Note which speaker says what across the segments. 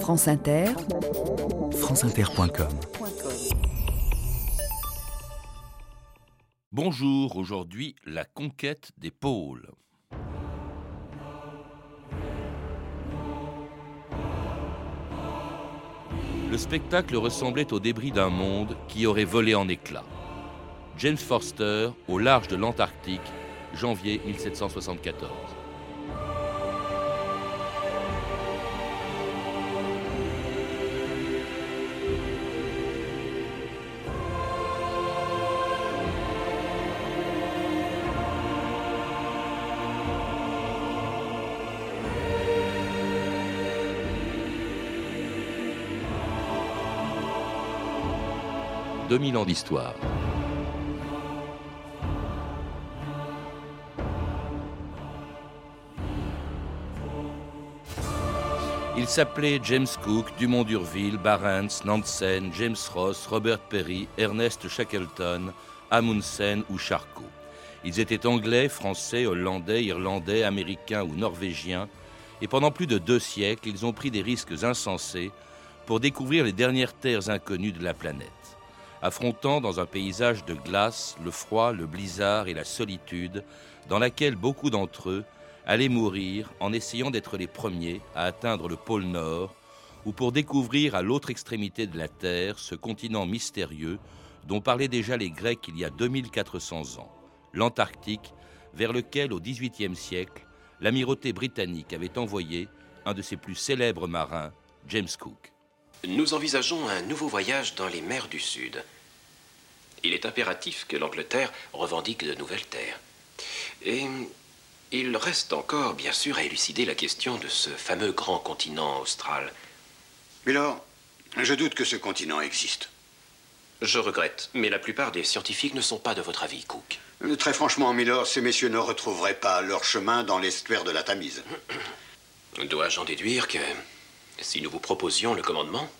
Speaker 1: France Inter,
Speaker 2: franceinter.com
Speaker 3: Bonjour, aujourd'hui la conquête des pôles. Le spectacle ressemblait au débris d'un monde qui aurait volé en éclats. James Forster, au large de l'Antarctique, janvier 1774. 2000 ans d'histoire. Il s'appelait James Cook, Dumont d'Urville, Barents, Nansen, James Ross, Robert Perry, Ernest Shackleton, Amundsen ou Charcot. Ils étaient anglais, français, hollandais, irlandais, américains ou norvégiens, et pendant plus de deux siècles, ils ont pris des risques insensés pour découvrir les dernières terres inconnues de la planète affrontant dans un paysage de glace le froid, le blizzard et la solitude, dans laquelle beaucoup d'entre eux allaient mourir en essayant d'être les premiers à atteindre le pôle Nord, ou pour découvrir à l'autre extrémité de la Terre ce continent mystérieux dont parlaient déjà les Grecs il y a 2400 ans, l'Antarctique, vers lequel au XVIIIe siècle, l'amirauté britannique avait envoyé un de ses plus célèbres marins, James Cook.
Speaker 4: Nous envisageons un nouveau voyage dans les mers du Sud. Il est impératif que l'Angleterre revendique de nouvelles terres. Et il reste encore, bien sûr, à élucider la question de ce fameux grand continent austral.
Speaker 5: Milord, je doute que ce continent existe.
Speaker 4: Je regrette, mais la plupart des scientifiques ne sont pas de votre avis, Cook.
Speaker 5: Très franchement, Milord, ces messieurs ne retrouveraient pas leur chemin dans l'estuaire de la Tamise.
Speaker 4: Dois-je en déduire que si nous vous proposions le commandement,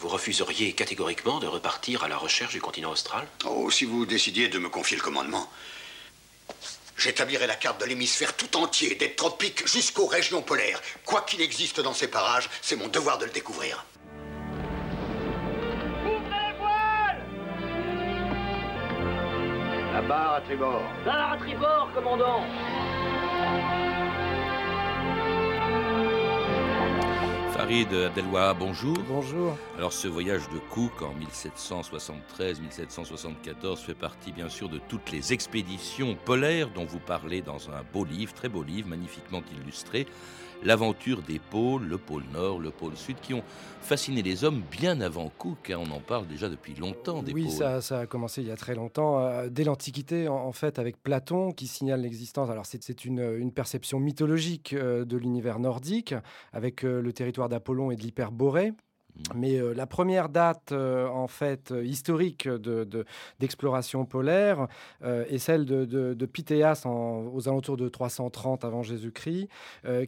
Speaker 4: vous refuseriez catégoriquement de repartir à la recherche du continent austral
Speaker 5: Oh, si vous décidiez de me confier le commandement, j'établirai la carte de l'hémisphère tout entier, des tropiques jusqu'aux régions polaires. Quoi qu'il existe dans ces parages, c'est mon devoir de le découvrir.
Speaker 6: Ouvrez voiles
Speaker 5: La barre à tribord.
Speaker 6: Barre à tribord, commandant
Speaker 3: Farid Adelwa, bonjour.
Speaker 7: Bonjour.
Speaker 3: Alors ce voyage de Cook en 1773-1774 fait partie bien sûr de toutes les expéditions polaires dont vous parlez dans un beau livre, très beau livre, magnifiquement illustré l'aventure des pôles, le pôle Nord, le pôle Sud, qui ont fasciné les hommes bien avant Cook. Hein. on en parle déjà depuis longtemps des
Speaker 7: oui,
Speaker 3: pôles.
Speaker 7: Oui, ça, a commencé il y a très longtemps, euh, dès l'Antiquité, en, fait, avec Platon, qui signale l'existence. Alors, c'est une, perception mythologique euh, de l'univers nordique, avec euh, le territoire d'Apollon et de l'Hyperborée, mais euh, la première date, euh, en fait, euh, historique d'exploration polaire est celle de, de, Pythéas aux alentours de 330 avant Jésus-Christ,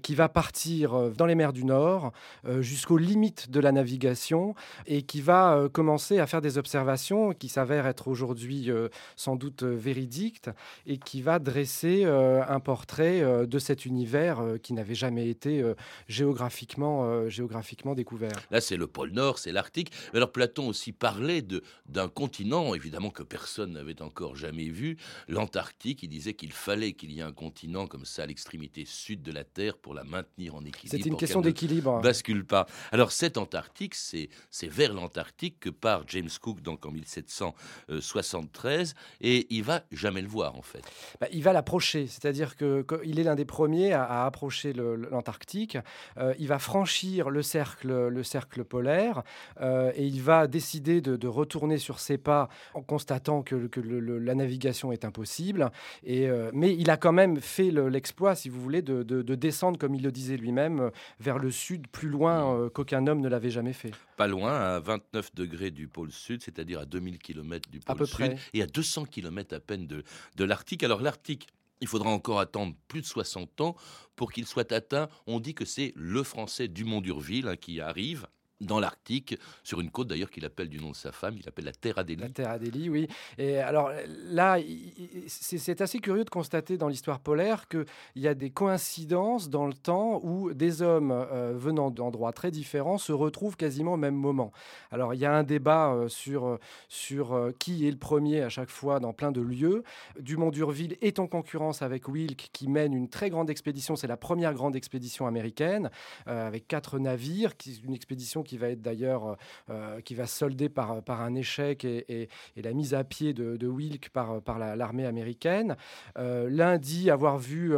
Speaker 7: qui va partir dans les mers du Nord jusqu'aux limites de la navigation et qui va commencer à faire des observations qui s'avèrent être aujourd'hui sans doute véridiques et qui va dresser un portrait de cet univers qui n'avait jamais été géographiquement, géographiquement découvert.
Speaker 3: Là, c'est le pôle Nord, c'est l'Arctique. Mais alors Platon aussi parlait d'un continent, évidemment, que personne n'avait encore jamais vu, l'Antarctique. Il disait qu'il fallait qu'il y ait un continent comme ça à l'extrémité sud de la Terre pour la maintenir en équilibre.
Speaker 7: C'est une question d'équilibre.
Speaker 3: Bascule pas. Alors cet Antarctique, c'est vers l'Antarctique que part James Cook donc en 1773 et il va jamais le voir en fait.
Speaker 7: Bah, il va l'approcher, c'est-à-dire qu'il est l'un des premiers à, approcher l'Antarctique. Euh, il va franchir le cercle, le cercle polaire euh, et il va décider de, retourner sur ses pas en constatant que, la navigation est impossible. Et, euh, mais il a quand même fait l'exploit, si vous voulez, de, descendre, comme il le disait lui-même, vers le sud, plus loin euh, qu'aucun homme ne l'avait jamais fait.
Speaker 3: Pas loin, à 29 degrés du pôle sud, c'est-à-dire à 2000 km du pôle sud, et à 200 km à peine de, de l'Arctique. Alors l'Arctique, il faudra encore attendre plus de 60 ans pour qu'il soit atteint. On dit que c'est le français Dumont d'Urville hein, qui arrive dans l'Arctique, sur une côte d'ailleurs qu'il appelle du nom de sa femme, il appelle la Terre Adélie.
Speaker 7: La Terre Adélie, oui. Et alors là, c'est assez curieux de constater dans l'histoire polaire qu'il y a des coïncidences dans le temps où des hommes euh, venant d'endroits très différents se retrouvent quasiment au même moment. Alors il y a un débat euh, sur, sur euh, qui est le premier à chaque fois dans plein de lieux. Dumont d'Urville est en concurrence avec Wilk qui mène une très grande expédition, c'est la première grande expédition américaine, avec quatre navires, une expédition qui va être d'ailleurs, qui va solder par, par un échec et, la mise à pied de, Wilk par, par l'armée américaine. L'un dit avoir vu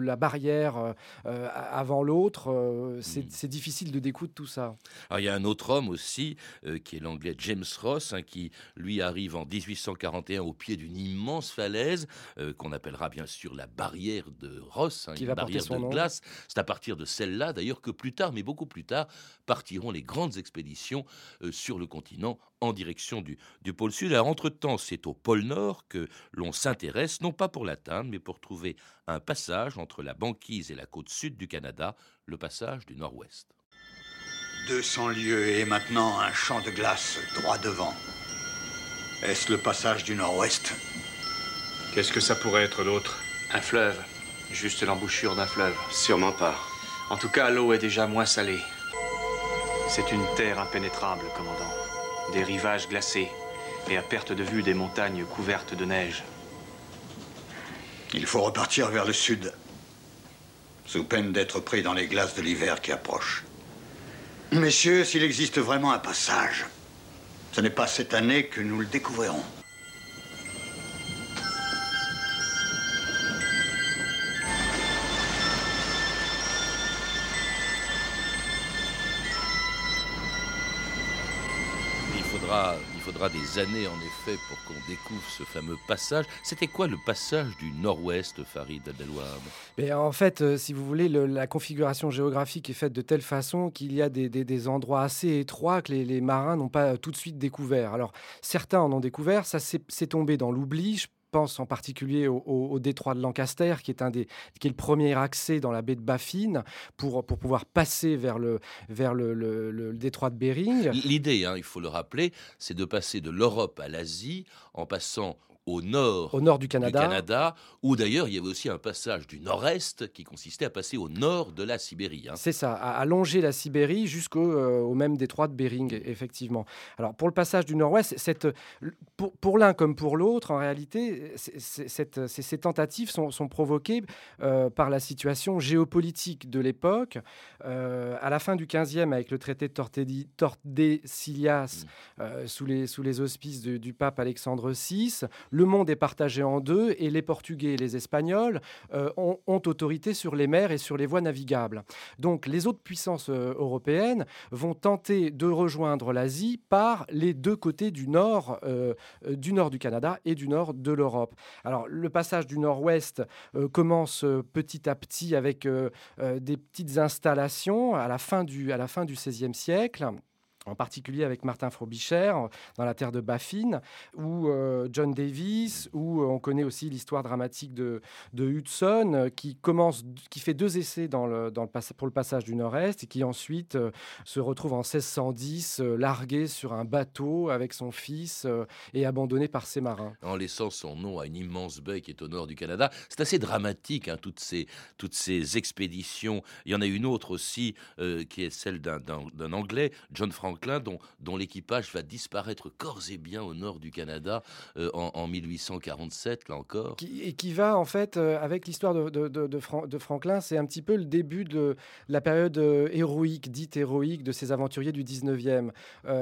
Speaker 7: la barrière avant l'autre. Hmm. c'est difficile de découdre tout ça.
Speaker 3: Alors, il y a un autre homme aussi, euh, qui est l'anglais James Ross, hein, qui lui arrive en 1841 au pied d'une immense falaise, euh, qu'on appellera bien sûr la barrière de Ross,
Speaker 7: hein, qui une va barrière de
Speaker 3: glace. C'est à partir de celle-là, d'ailleurs, que plus tard, mais beaucoup plus tard, partiront les grandes expéditions euh, sur le continent en direction du, du pôle sud. Alors, entre-temps, c'est au pôle nord que l'on s'intéresse, non pas pour l'atteindre, mais pour trouver un passage entre la banquise et la côte sud du Canada, le passage du nord-ouest.
Speaker 5: 200 lieues et maintenant un champ de glace droit devant. Est-ce le passage du nord-ouest?
Speaker 1: Qu'est-ce que ça pourrait être l'autre?
Speaker 8: Un fleuve. Juste l'embouchure d'un fleuve.
Speaker 4: Sûrement pas.
Speaker 8: En tout cas, l'eau est déjà moins salée. C'est une terre impénétrable, commandant. Des rivages glacés et à perte de vue des montagnes couvertes de neige.
Speaker 5: Il faut repartir vers le sud, sous peine d'être pris dans les glaces de l'hiver qui approche. Messieurs, s'il existe vraiment un passage, ce n'est pas cette année que nous le découvrirons.
Speaker 3: Faudra il faudra des années en effet pour qu'on découvre ce fameux passage. C'était quoi le passage du nord-ouest, Farid
Speaker 7: Abdelouab En fait, euh, si vous voulez, la configuration géographique est faite de telle façon qu'il y a des, endroits assez étroits que les, marins n'ont pas tout de suite découvert. Alors, certains en ont découvert, ça s'est tombé dans l'oubli pense en particulier au, détroit de Lancaster, qui est, un des, qui est le premier accès dans la baie de Baffin pour, pour pouvoir passer vers le, vers le, détroit de Bering.
Speaker 3: L'idée, hein, il faut le rappeler, c'est de passer de l'Europe à l'Asie en passant au nord,
Speaker 7: au nord du Canada.
Speaker 3: Canada où d'ailleurs il y avait aussi un passage du nord-est qui consistait à passer au nord de la Sibérie. Hein.
Speaker 7: C'est ça, à, longer la Sibérie jusqu'au euh, au même détroit de Bering, effectivement. Alors pour le passage du nord-ouest, cette, pour, pour l'un comme pour l'autre, en réalité, cette, ces, tentatives sont, sont provoquées euh, par la situation géopolitique de l'époque. Euh, à la fin du 15e, avec le traité de Tordesillas, mmh. sous, les, sous les auspices du pape Alexandre VI, le monde est partagé en deux et les Portugais et les Espagnols euh, ont, autorité sur les mers et sur les voies navigables. Donc les autres puissances euh, européennes vont tenter de rejoindre l'Asie par les deux côtés du nord, euh, du nord du Canada et du nord de l'Europe. Alors le passage du nord-ouest commence petit à petit avec des petites installations à la fin du, à la fin du XVIe siècle en particulier avec Martin Frobisher dans la terre de Baffin, ou euh, John Davis, ou euh, on connaît aussi l'histoire dramatique de, Hudson, euh, qui commence, qui fait deux essais dans le, dans pour le passage du Nord-Est, et qui ensuite se retrouve en 1610 largué sur un bateau avec son fils et abandonné par ses marins.
Speaker 3: En laissant son nom à une immense baie qui est au nord du Canada. C'est assez dramatique, hein, toutes, ces, toutes ces expéditions. Il y en a une autre aussi, qui est celle d'un Anglais, John Frank dont, l'équipage va disparaître corps et bien au nord du Canada euh, en, 1847, là encore.
Speaker 7: et qui va, en fait, euh, avec l'histoire de, de, Franklin, c'est un petit peu le début de la période euh, héroïque, dite héroïque, de ces aventuriers du 19e.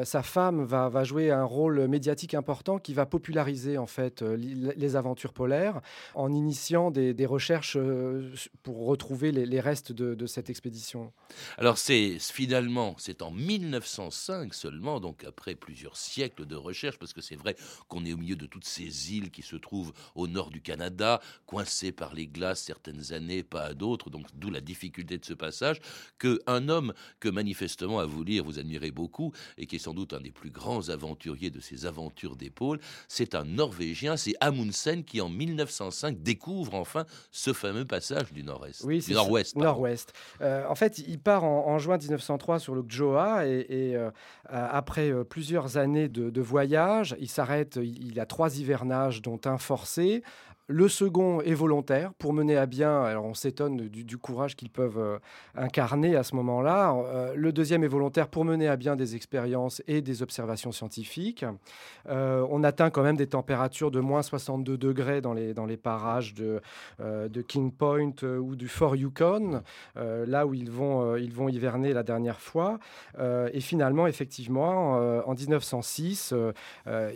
Speaker 7: sa femme va, va, jouer un rôle médiatique important qui va populariser, en fait, les aventures polaires en initiant des, recherches pour retrouver les, les restes de, cette expédition.
Speaker 3: Alors, c'est finalement, c'est en 1905 seulement, donc après plusieurs siècles de recherche, parce que c'est vrai qu'on est au milieu de toutes ces îles qui se trouvent au nord du Canada, coincées par les glaces certaines années, pas à d'autres, donc d'où la difficulté de ce passage, qu'un homme que manifestement à vous lire vous admirez beaucoup et qui est sans doute un des plus grands aventuriers de ces aventures d'épaule, c'est un Norvégien, c'est Amundsen qui en 1905 découvre enfin ce fameux passage du nord-est,
Speaker 7: oui, du nord-ouest. Nord-ouest. Euh, en fait, il part en, juin 1903 sur le Gjoa et, et euh, après plusieurs années de, voyage. Il s'arrête, il a trois hivernages, dont un forcé, le second est volontaire pour mener à bien, alors on s'étonne du, courage qu'ils peuvent euh, incarner à ce moment-là. Euh, le deuxième est volontaire pour mener à bien des expériences et des observations scientifiques. Euh, on atteint quand même des températures de moins 62 degrés dans les, dans les parages de, de King Point ou du Fort Yukon, là où ils vont, ils vont hiverner la dernière fois. et finalement, effectivement, en 1906,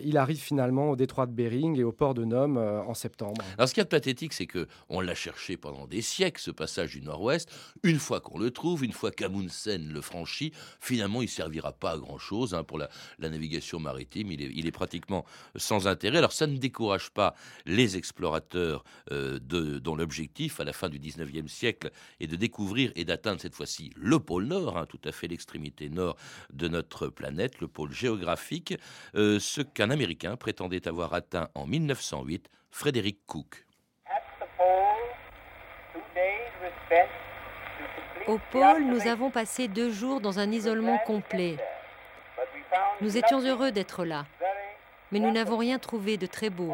Speaker 7: il arrive finalement au détroit de Bering et au port de Nome en septembre.
Speaker 3: Alors, ce qui est pathétique, c'est que on l'a cherché pendant des siècles, ce passage du Nord-Ouest. Une fois qu'on le trouve, une fois qu'Amundsen le franchit, finalement, il servira pas à grand-chose hein, pour la, navigation maritime. Il est, pratiquement sans intérêt. Alors, ça ne décourage pas les explorateurs euh, dont l'objectif, à la fin du 19e siècle, est de découvrir et d'atteindre cette fois-ci le pôle Nord, hein, tout à fait l'extrémité nord de notre planète, le pôle géographique, euh, ce qu'un Américain prétendait avoir atteint en 1908 Frédéric Cook.
Speaker 9: Au pôle, nous avons passé deux jours dans un isolement complet. Nous étions heureux d'être là, mais nous n'avons rien trouvé de très beau,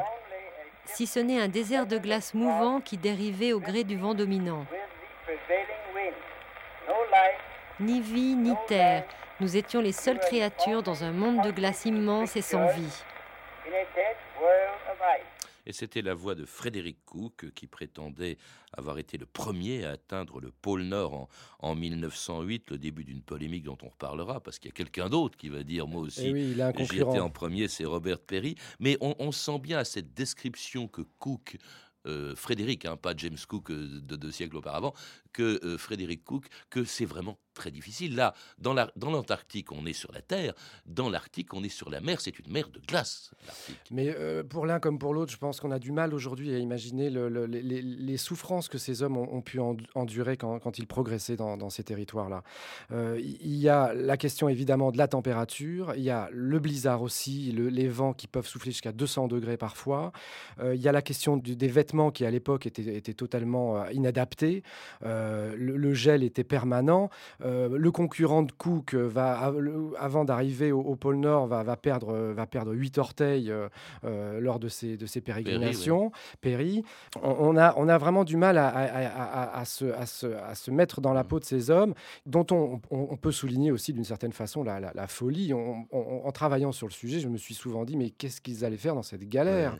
Speaker 9: si ce n'est un désert de glace mouvant qui dérivait au gré du vent dominant. Ni vie, ni terre, nous étions les seules créatures dans un monde de glace immense et sans vie.
Speaker 3: Et c'était la voix de Frédéric Cook qui prétendait avoir été le premier à atteindre le pôle Nord en, 1908, le début d'une polémique dont on reparlera, parce qu'il y a quelqu'un d'autre qui va dire moi aussi,
Speaker 7: eh
Speaker 3: j'ai été en premier, c'est Robert Perry. Mais on, sent bien à cette description que Cook euh, Frédéric, hein, pas James Cook euh, de deux siècles auparavant, que euh, Frédéric Cook, que c'est vraiment très difficile. Là, dans l'Antarctique, on est sur la Terre. Dans l'Arctique, on est sur la mer. C'est une mer de glace,
Speaker 7: Mais pour l'un comme pour l'autre, je pense qu'on a du mal aujourd'hui à imaginer les, souffrances que ces hommes ont, pu endurer quand, ils progressaient dans, ces territoires-là. il y a la question évidemment de la température. Il y a le blizzard aussi, les vents qui peuvent souffler jusqu'à 200 degrés parfois. il y a la question des vêtements qui à l'époque était, totalement euh, inadapté. Euh, le, gel était permanent. Euh, le concurrent de Cook va, avant d'arriver au, pôle Nord, va, va, perdre, va perdre 8 orteils lors de ses, de pérégrinations. Perry, On, a, on a vraiment du mal à, à, à, se, à, se, à se mettre dans la mm. peau de ces hommes, dont on, on, peut souligner aussi d'une certaine façon la, la, folie. en travaillant sur le sujet, je me suis souvent dit, mais qu'est-ce qu'ils allaient faire dans cette galère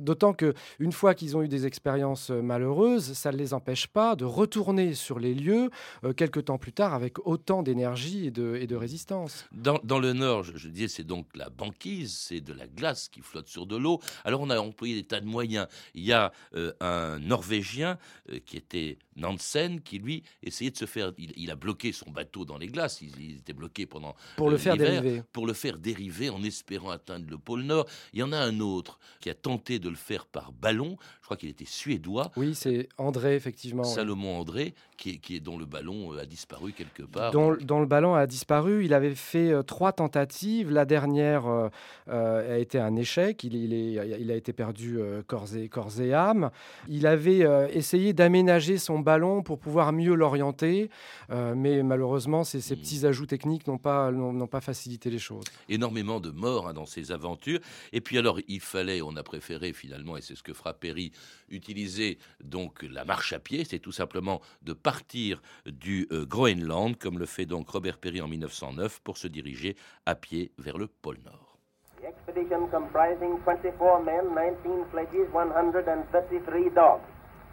Speaker 7: D'autant que une fois qu'ils ont eu des expériences euh, malheureuses, ça ne les empêche pas de retourner sur les lieux euh, quelques temps plus tard avec autant d'énergie et de, et de, résistance.
Speaker 3: Dans, le nord, je, disais, c'est donc la banquise, c'est de la glace qui flotte sur de l'eau. Alors on a employé des tas de moyens. Il y a euh, un Norvégien qui était Nansen qui lui essayait de se faire. Il, a bloqué son bateau dans les glaces. Il, était bloqué pendant
Speaker 7: pour le faire dériver.
Speaker 3: Pour le faire dériver en espérant atteindre le pôle Nord. Il y en a un autre qui a tenté de le faire par ballon. Je crois qu'il était suédois.
Speaker 7: Oui, c'est André effectivement.
Speaker 3: Salomon André, qui est, qui est dont le ballon euh, a disparu quelque part.
Speaker 7: Dont, le ballon a disparu. Il avait fait euh, trois tentatives. La dernière euh, a été un échec. Il, il, est, il a été perdu corps, et, corps et âme. Il avait essayé d'aménager son ballon pour pouvoir mieux l'orienter. Euh, mais malheureusement, ces, ces, petits ajouts techniques n'ont pas, n'ont pas facilité les choses.
Speaker 3: Énormément de morts hein, dans ces aventures. Et puis alors, il fallait, on a préféré finalement, et c'est ce que fera Perry, utiliser donc la marche à pied. C'est tout simplement de partir du euh, Groenland, comme le fait donc Robert Perry en 1909, pour se diriger à pied vers le pôle Nord. The expedition comprising 24 men, 19
Speaker 9: sledges, 133 dogs.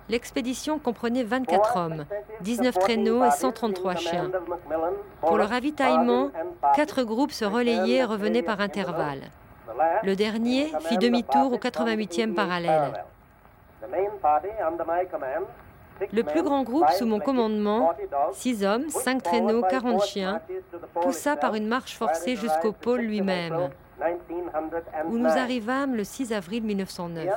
Speaker 9: L'expédition comprenait 24 hommes, 19 traîneaux et 133 chiens. Pour le ravitaillement, quatre groupes se relayaient et revenaient par intervalles. Le dernier fit demi-tour au 88e parallèle. Le plus grand groupe sous mon commandement, 6 hommes, 5 traîneaux, 40 chiens, poussa par une marche forcée jusqu'au pôle lui-même, où nous arrivâmes le 6 avril 1909.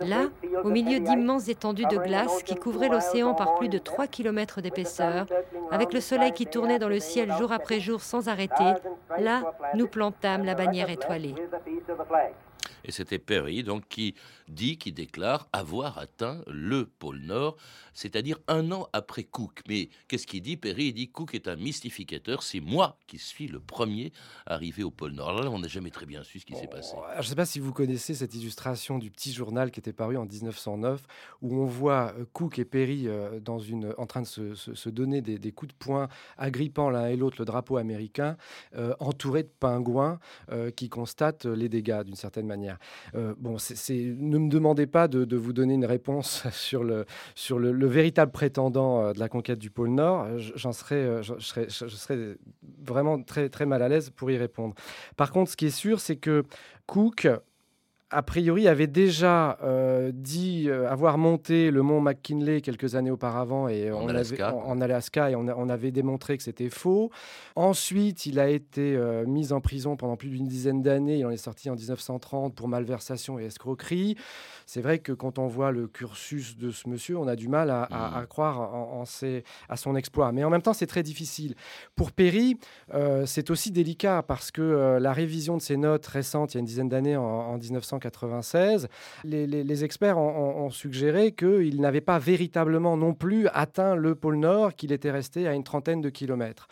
Speaker 9: Là, au milieu d'immenses étendues de glace qui couvraient l'océan par plus de 3 km d'épaisseur, avec le soleil qui tournait dans le ciel jour après jour sans arrêter, là, nous plantâmes la bannière étoilée.
Speaker 3: Et c'était Perry, donc, qui dit, qui déclare avoir atteint le pôle Nord, c'est-à-dire un an après Cook. Mais qu'est-ce qu'il dit Perry? Il dit Cook est un mystificateur, c'est moi qui suis le premier arrivé au pôle Nord. Alors là, on n'a jamais très bien su ce qui s'est passé.
Speaker 7: Je ne sais pas si vous connaissez cette illustration du petit journal qui était paru en 1909, où on voit euh, Cook et Perry euh, en train de se, donner des, coups de poing, agrippant l'un et l'autre le drapeau américain, euh, entourés de pingouins qui constatent les dégâts d'une certaine manière. Bon, c'est, ne me demandez pas de, vous donner une réponse sur le, sur le, véritable prétendant de la conquête du pôle Nord. J'en serais, je, serais, je serais vraiment très, très mal à l'aise pour y répondre. Par contre, ce qui est sûr, c'est que Cook a priori, avait déjà euh, dit euh, avoir monté le mont McKinley quelques années auparavant et
Speaker 3: en,
Speaker 7: Alaska. en, Alaska et on, avait démontré que c'était faux. Ensuite, il a été euh, mis en prison pendant plus d'une dizaine d'années. Il en est sorti en 1930 pour malversation et escroquerie. C'est vrai que quand on voit le cursus de ce monsieur, on a du mal à, mmh. croire en, à son exploit. Mais en même temps, c'est très difficile. Pour Perry, c'est aussi délicat parce que la révision de ses notes récentes, il y a une dizaine d'années, en, en 1900, 1996, les, experts ont, suggéré qu'il n'avait pas véritablement non plus atteint le pôle Nord, qu'il était resté à une trentaine de kilomètres.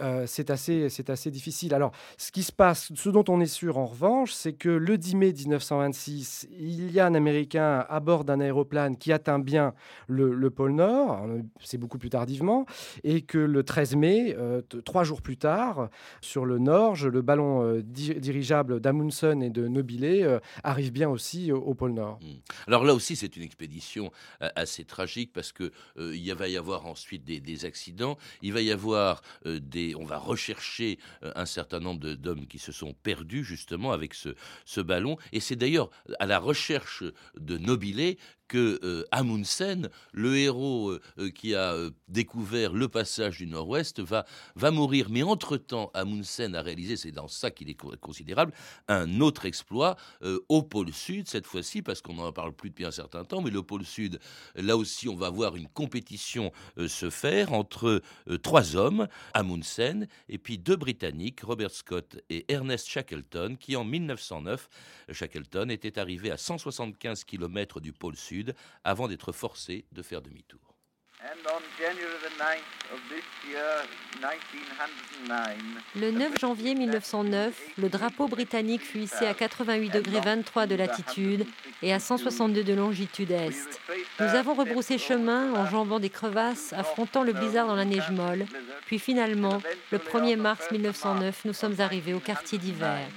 Speaker 7: Euh, c'est assez, assez difficile. Alors, ce qui se passe, ce dont on est sûr en revanche, c'est que le 10 mai 1926, il y a un Américain à bord d'un aéroplane qui atteint bien le, pôle Nord, c'est beaucoup plus tardivement, et que le 13 mai, euh, trois jours plus tard, sur le Norge, le ballon euh, dirigeable d'Amundsen et de Nobile arrive bien aussi au, pôle Nord. Hmm.
Speaker 3: Alors là aussi, c'est une expédition assez tragique parce que il va y avoir ensuite des, accidents, il va y avoir des on va rechercher euh, un certain nombre d'hommes qui se sont perdus justement avec ce, ce ballon. Et c'est d'ailleurs à la recherche de Nobilé que euh, Amundsen, le héros euh, euh, qui a découvert le passage du Nord-Ouest, va, va mourir. Mais entre-temps, Amundsen a réalisé, c'est dans ça qu'il est considérable, un autre exploit au pôle Sud, cette fois-ci, parce qu'on n'en parle plus depuis un certain temps, mais le pôle Sud, là aussi, on va voir une compétition se faire entre trois hommes, Amundsen, et puis deux Britanniques, Robert Scott et Ernest Shackleton, qui en 1909, Shackleton était arrivé à 175 km du pôle Sud avant d'être forcé de faire demi-tour.
Speaker 9: Le 9 janvier 1909, le drapeau britannique fut hissé à 88 degrés 23 de latitude et à 162 de longitude est. Nous avons rebroussé chemin en jambant des crevasses, affrontant le blizzard dans la neige molle. Puis finalement, le 1er mars 1909, nous sommes arrivés au quartier d'hiver.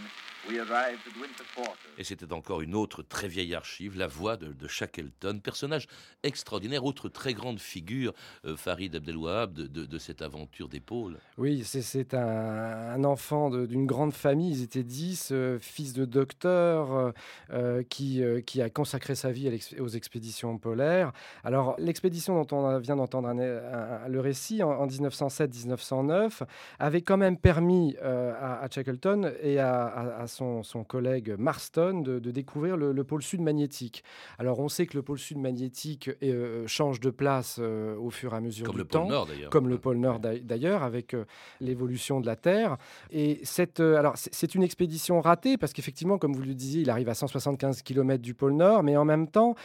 Speaker 3: Et c'était encore une autre très vieille archive, la voix de, Shackleton, personnage extraordinaire, autre très grande figure, euh, Farid Abdelwahab, de, de, cette aventure d'épaule.
Speaker 7: Oui, c'est un, enfant d'une grande famille, ils étaient dix, euh, fils de docteur, euh, qui, qui a consacré sa vie aux expéditions polaires. Alors, l'expédition dont on vient d'entendre le récit en, 1907-1909 avait quand même permis à, Shackleton et à son, collègue Marston de, découvrir le, pôle sud magnétique. Alors on sait que le pôle sud magnétique euh, change de place euh, au fur et à mesure
Speaker 3: comme
Speaker 7: du
Speaker 3: le
Speaker 7: temps,
Speaker 3: pôle nord
Speaker 7: comme le pôle nord d'ailleurs, avec euh, l'évolution de la Terre. Et cette, alors c'est une expédition ratée parce qu'effectivement, comme vous le disiez, il arrive à 175 km du pôle nord, mais en même temps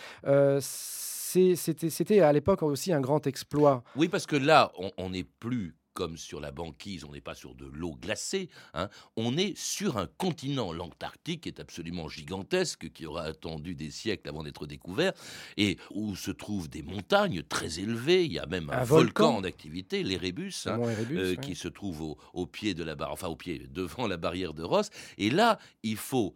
Speaker 7: c'était à l'époque aussi un grand exploit.
Speaker 3: Oui, parce que là, on n'est plus comme sur la banquise, on n'est pas sur de l'eau glacée, hein. on est sur un continent, l'Antarctique est absolument gigantesque, qui aura attendu des siècles avant d'être découvert, et où se trouvent des montagnes très élevées, il y a même un, volcan. en activité, l'Erebus, hein, euh, qui se trouve au, pied de la barre, enfin au pied, devant la barrière de Ross, et là, il faut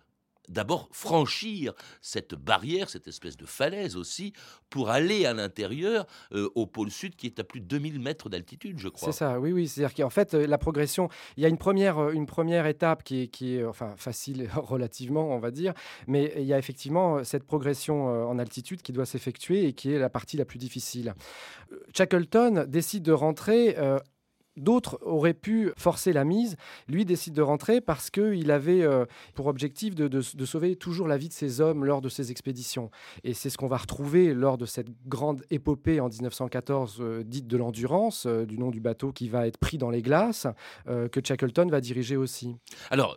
Speaker 3: d'abord franchir cette barrière, cette espèce de falaise aussi, pour aller à l'intérieur euh, au pôle sud qui est à plus de 2000 mètres d'altitude, je crois.
Speaker 7: C'est ça, oui, oui. C'est-à-dire qu'en fait, euh, la progression, il y a une première, euh, une première étape qui est, qui est enfin, facile relativement, on va dire, mais il y a effectivement cette progression en altitude qui doit s'effectuer et qui est la partie la plus difficile. Shackleton décide de rentrer D'autres auraient pu forcer la mise. Lui décide de rentrer parce qu'il avait euh, pour objectif de, sauver toujours la vie de ses hommes lors de ses expéditions. Et c'est ce qu'on va retrouver lors de cette grande épopée en 1914 euh, dite de l'endurance, euh, du nom du bateau qui va être pris dans les glaces, que Shackleton va diriger aussi.
Speaker 3: Alors,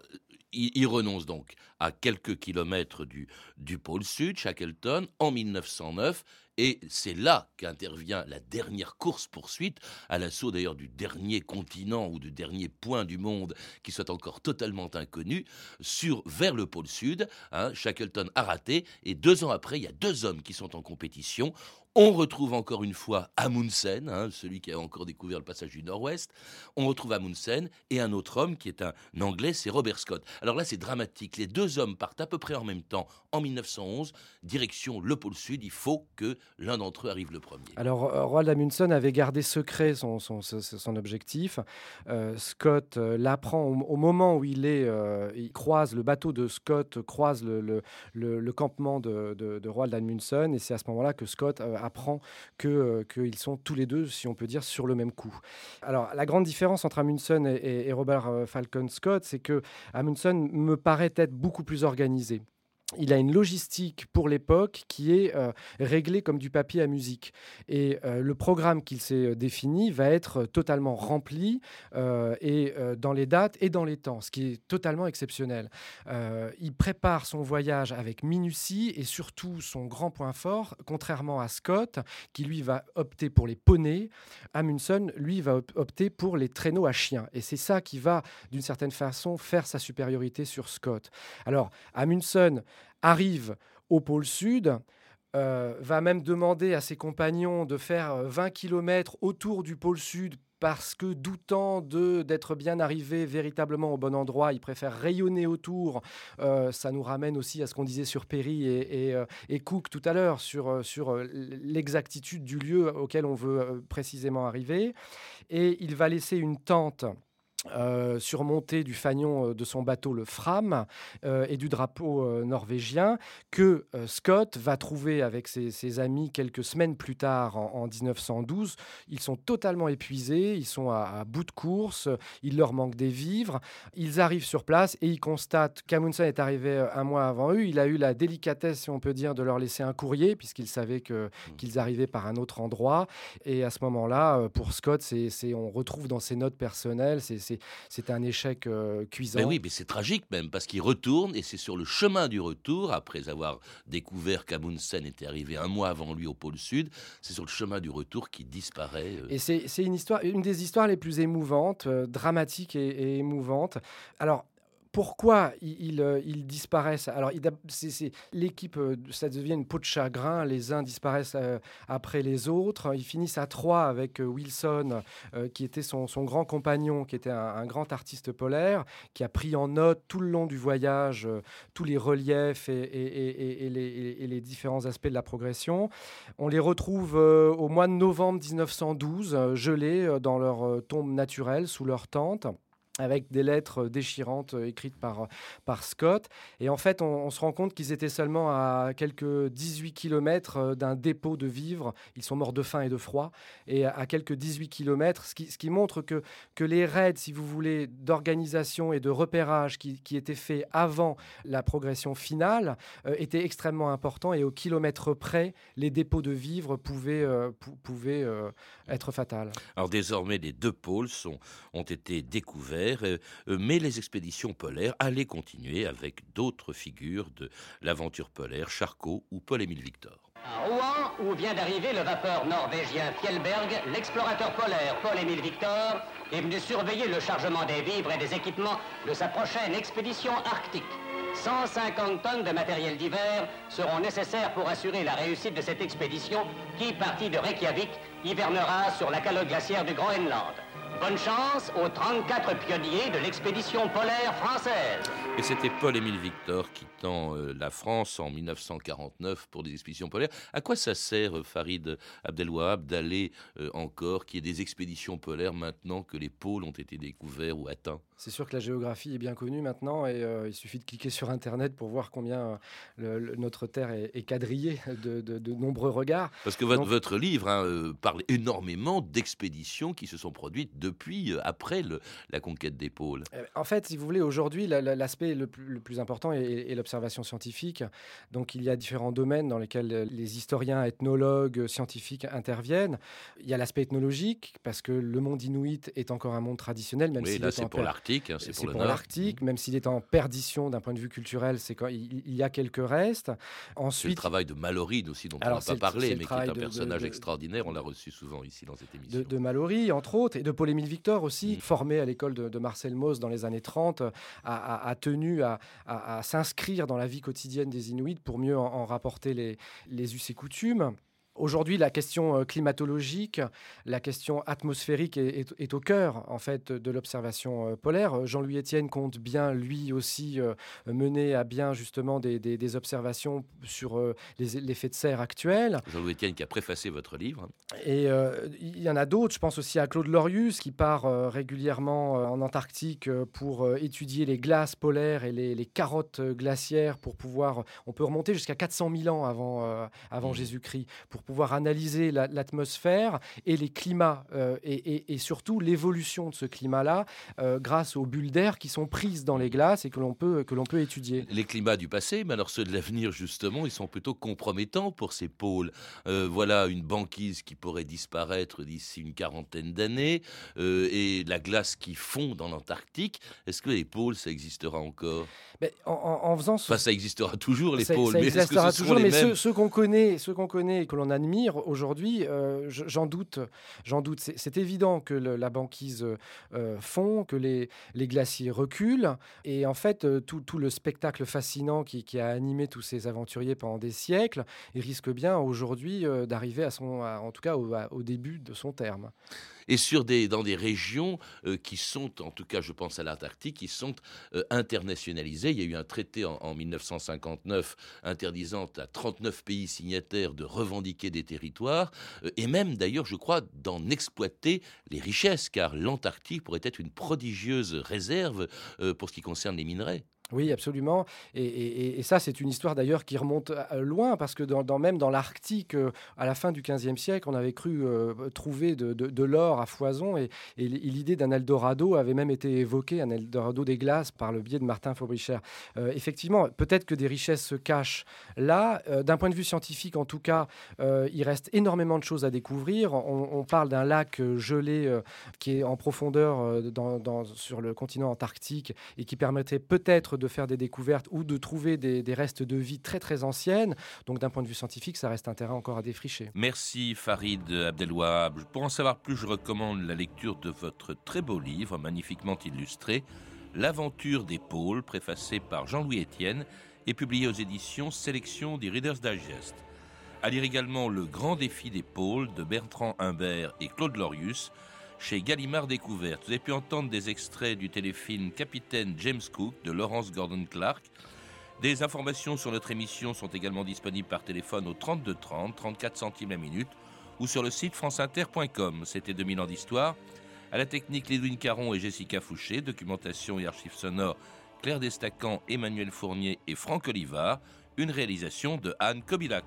Speaker 3: il, renonce donc à quelques kilomètres du, du pôle sud, Shackleton, en 1909, et c'est là qu'intervient la dernière course-poursuite, à l'assaut d'ailleurs du dernier continent ou du dernier point du monde qui soit encore totalement inconnu, sur, vers le pôle sud. Hein, Shackleton a raté, et deux ans après, il y a deux hommes qui sont en compétition. On retrouve encore une fois Amundsen, hein, celui qui a encore découvert le passage du Nord-Ouest. On retrouve Amundsen et un autre homme qui est un Anglais, c'est Robert Scott. Alors là, c'est dramatique. Les deux hommes partent à peu près en même temps en 1911, direction le pôle Sud. Il faut que l'un d'entre eux arrive le premier.
Speaker 7: Alors, euh, Roald Amundsen avait gardé secret son, objectif. Euh, Scott euh, l'apprend au, moment où il est, croise le bateau de Scott, croise le, campement de, de, de, Roald Amundsen, et c'est à ce moment-là que Scott apprend euh, qu'ils sont tous les deux, si on peut dire, sur le même coup. Alors, la grande différence entre Amundsen et, et Robert euh, Falcon Scott, c'est que Amundsen me paraît être beaucoup plus organisé il a une logistique pour l'époque qui est euh, réglée comme du papier à musique. Et euh, le programme qu'il s'est euh, défini va être totalement rempli et dans les dates et dans les temps, ce qui est totalement exceptionnel. il prépare son voyage avec minutie et surtout son grand point fort, contrairement à Scott, qui lui va opter pour les poneys, Amundsen, lui, va opter pour les traîneaux à chiens. Et c'est ça qui va, d'une certaine façon, faire sa supériorité sur Scott. Alors, Amundsen arrive au pôle sud, euh, va même demander à ses compagnons de faire 20 euh, km autour du pôle sud parce que doutant d'être bien arrivé véritablement au bon endroit, il préfère rayonner autour. Euh, ça nous ramène aussi à ce qu'on disait sur Perry et, et, Cook tout à l'heure, sur, sur l'exactitude du lieu auquel on veut précisément arriver. Et il va laisser une tente euh, surmonté du fanion euh, de son bateau le Fram euh, et du drapeau norvégien que Scott va trouver avec ses, amis quelques semaines plus tard en, 1912. Ils sont totalement épuisés, ils sont à, bout de course, il leur manque des vivres. Ils arrivent sur place et ils constatent qu'Amundsen est arrivé un mois avant eux. Il a eu la délicatesse, si on peut dire, de leur laisser un courrier puisqu'il savait mmh. qu'ils arrivaient par un autre endroit. Et à ce moment-là, pour Scott, c'est, on retrouve dans ses notes personnelles, c'est c'est un échec euh, cuisant.
Speaker 3: Mais oui, mais c'est tragique même, parce qu'il retourne, et c'est sur le chemin du retour, après avoir découvert qu'Amundsen était arrivé un mois avant lui au pôle Sud, c'est sur le chemin du retour qu'il disparaît.
Speaker 7: Euh. Et c'est une, histoire, une des histoires les plus émouvantes, euh, dramatiques et, et émouvantes. Alors, pourquoi ils, euh, disparaissent Alors, l'équipe, euh, ça devient une peau de chagrin. Les uns disparaissent euh, après les autres. Ils finissent à trois avec Wilson, qui était son, grand compagnon, qui était un, grand artiste polaire, qui a pris en note tout le long du voyage tous les reliefs et, les, différents aspects de la progression. On les retrouve au mois de novembre 1912, gelés dans leur tombe naturelle, sous leur tente avec des lettres déchirantes euh, écrites par, par Scott. Et en fait, on, se rend compte qu'ils étaient seulement à quelques 18 km euh, d'un dépôt de vivres. Ils sont morts de faim et de froid. Et à quelques 18 km, ce qui, montre que, que les raids, si vous voulez, d'organisation et de repérage qui, qui, étaient faits avant la progression finale euh, étaient extrêmement importants. Et au kilomètre près, les dépôts de vivres pouvaient, pouvaient être fatals.
Speaker 3: Alors désormais, les deux pôles sont, ont été découverts euh, euh, mais les expéditions polaires allaient continuer avec d'autres figures de l'aventure polaire, Charcot ou Paul-Émile Victor.
Speaker 10: À Rouen, où vient d'arriver le vapeur norvégien Fjellberg, l'explorateur polaire Paul-Émile Victor est venu surveiller le chargement des vivres et des équipements de sa prochaine expédition arctique. 150 tonnes de matériel divers seront nécessaires pour assurer la réussite de cette expédition qui, partie de Reykjavik, hivernera sur la calotte glaciaire du Groenland. Bonne chance aux 34 pionniers de l'expédition polaire française.
Speaker 3: Et c'était Paul-Émile Victor quittant euh, la France en 1949 pour des expéditions polaires. À quoi ça sert, euh, Farid Abdelwahab, d'aller euh, encore, qu'il y ait des expéditions polaires maintenant que les pôles ont été découverts ou atteints?
Speaker 7: C'est sûr que la géographie est bien connue maintenant et il suffit de cliquer sur Internet pour voir combien notre Terre est, quadrillée de, nombreux regards.
Speaker 3: Parce que votre, votre livre hein, parle énormément d'expéditions qui se sont produites depuis, après le, la conquête des pôles.
Speaker 7: En fait, si vous voulez, aujourd'hui, l'aspect le plus, important est, l'observation scientifique. Donc il y a différents domaines dans lesquels les historiens, ethnologues, scientifiques interviennent. Il y a l'aspect ethnologique, parce que le monde inuit est encore un monde traditionnel, même
Speaker 3: oui,
Speaker 7: s'il
Speaker 3: là, c'est pour l'Arctique. l'Arctique, hein, c'est pour
Speaker 7: l'Arctique, même s'il est en perdition d'un point de vue culturel, c'est quand il, il y a quelques restes.
Speaker 3: C'est le
Speaker 7: Ensuite,
Speaker 3: travail de Mallory aussi, dont
Speaker 7: Alors,
Speaker 3: on n'a pas parlé, mais qui est un
Speaker 7: de-
Speaker 3: personnage
Speaker 7: de-
Speaker 3: extraordinaire. On l'a reçu souvent ici dans cette émission.
Speaker 7: de, de Mallory, entre autres, et de Paul-Émile Victor aussi,
Speaker 3: Mm.
Speaker 7: formé à l'école de, de Marcel Mauss dans les années 30, a, a- a tenu à, à- à s'inscrire dans la vie quotidienne des Inuits pour mieux en, en rapporter les, les us et coutumes. Aujourd'hui, la question euh, climatologique, la question atmosphérique est, est- est au cœur en fait de l'observation euh, polaire. Jean-Louis Etienne compte bien lui aussi euh, mener à bien justement des, des- des observations sur euh, les l'effet de serre actuel.
Speaker 3: Jean-Louis Etienne qui a préfacé votre livre.
Speaker 7: Et euh, il y en a d'autres. Je pense aussi à Claude Lorius qui part régulièrement en Antarctique pour étudier les glaces polaires et les, les carottes glaciaires pour pouvoir. On peut remonter jusqu'à 400 000 ans avant, avant
Speaker 3: Mhm.
Speaker 7: Jésus-Christ pour pouvoir analyser la- l'atmosphère et les climats euh, et, et- et surtout l'évolution de ce climat-là euh, grâce aux bulles d'air qui sont prises dans les glaces et que l'on peut, que peut étudier.
Speaker 3: Les climats du passé, mais alors ceux de l'avenir, justement, ils sont plutôt compromettants pour ces pôles. Euh, voilà une banquise qui pourrait disparaître d'ici une quarantaine d'années et la glace qui fond dans l'Antarctique. Est-ce que les pôles, ça existera encore?
Speaker 7: Mais en, en- en faisant ce
Speaker 3: Enfin, ça existera toujours, les
Speaker 7: ça,
Speaker 3: pôles,
Speaker 7: ça
Speaker 3: mais que ce
Speaker 7: toujours, mais ceux qu'on connaît, ceux qu'on connaît et que l'on admire aujourd'hui, euh, je- j'en doute. J'en doute. C'est, évident que la banquise euh, fond, que les, les glaciers reculent, et en fait euh, tout, tout le spectacle fascinant qui, qui a animé tous ces aventuriers pendant des siècles, il risque bien aujourd'hui d'arriver à son, en tout cas au début de son terme.
Speaker 3: Et sur des, dans des régions euh, qui sont, en tout cas je pense à l'Antarctique, qui sont euh, internationalisées. Il y a eu un traité en, en 1959 interdisant à 39 pays signataires de revendiquer des territoires, euh, et même d'ailleurs je crois d'en exploiter les richesses, car l'Antarctique pourrait être une prodigieuse réserve pour ce qui concerne les minerais.
Speaker 7: Oui, absolument. Et, ça, c'est une histoire d'ailleurs qui remonte euh, loin, parce que même dans l'Arctique, euh, à la fin du XVe siècle, on avait cru euh, trouver de, l'or à foison, et, l'idée d'un Eldorado avait même été évoquée, un Eldorado des glaces, par le biais de Martin Fabricher. Euh, effectivement, peut-être que des richesses se cachent là. D'un point de vue scientifique, en tout cas, il reste énormément de choses à découvrir. On, parle d'un lac gelé qui est en profondeur sur le continent antarctique et qui permettrait peut-être de faire des découvertes ou de trouver des, restes de vie très très anciennes. Donc d'un point de vue scientifique, ça reste un terrain encore à défricher.
Speaker 3: Merci Farid Abdelwahab. Pour en savoir plus, je recommande la lecture de votre très beau livre, magnifiquement illustré, L'aventure des pôles, préfacé par Jean-Louis Etienne et publié aux éditions Sélection des Reader's Digest. À lire également Le grand défi des pôles de Bertrand Humbert et Claude Lorius chez Gallimard Découverte. Vous avez pu entendre des extraits du téléfilm Capitaine James Cook de Laurence Gordon Clark. Des informations sur notre émission sont également disponibles par téléphone au 32 30, 34 centimes la minute, ou sur le site franceinter.com. C'était 2000 ans d'histoire. À la technique, Lédouine Caron et Jessica Fouché. Documentation et archives sonores, Claire Destacan, Emmanuel Fournier et Franck Olivard. Une réalisation de Anne Kobilac.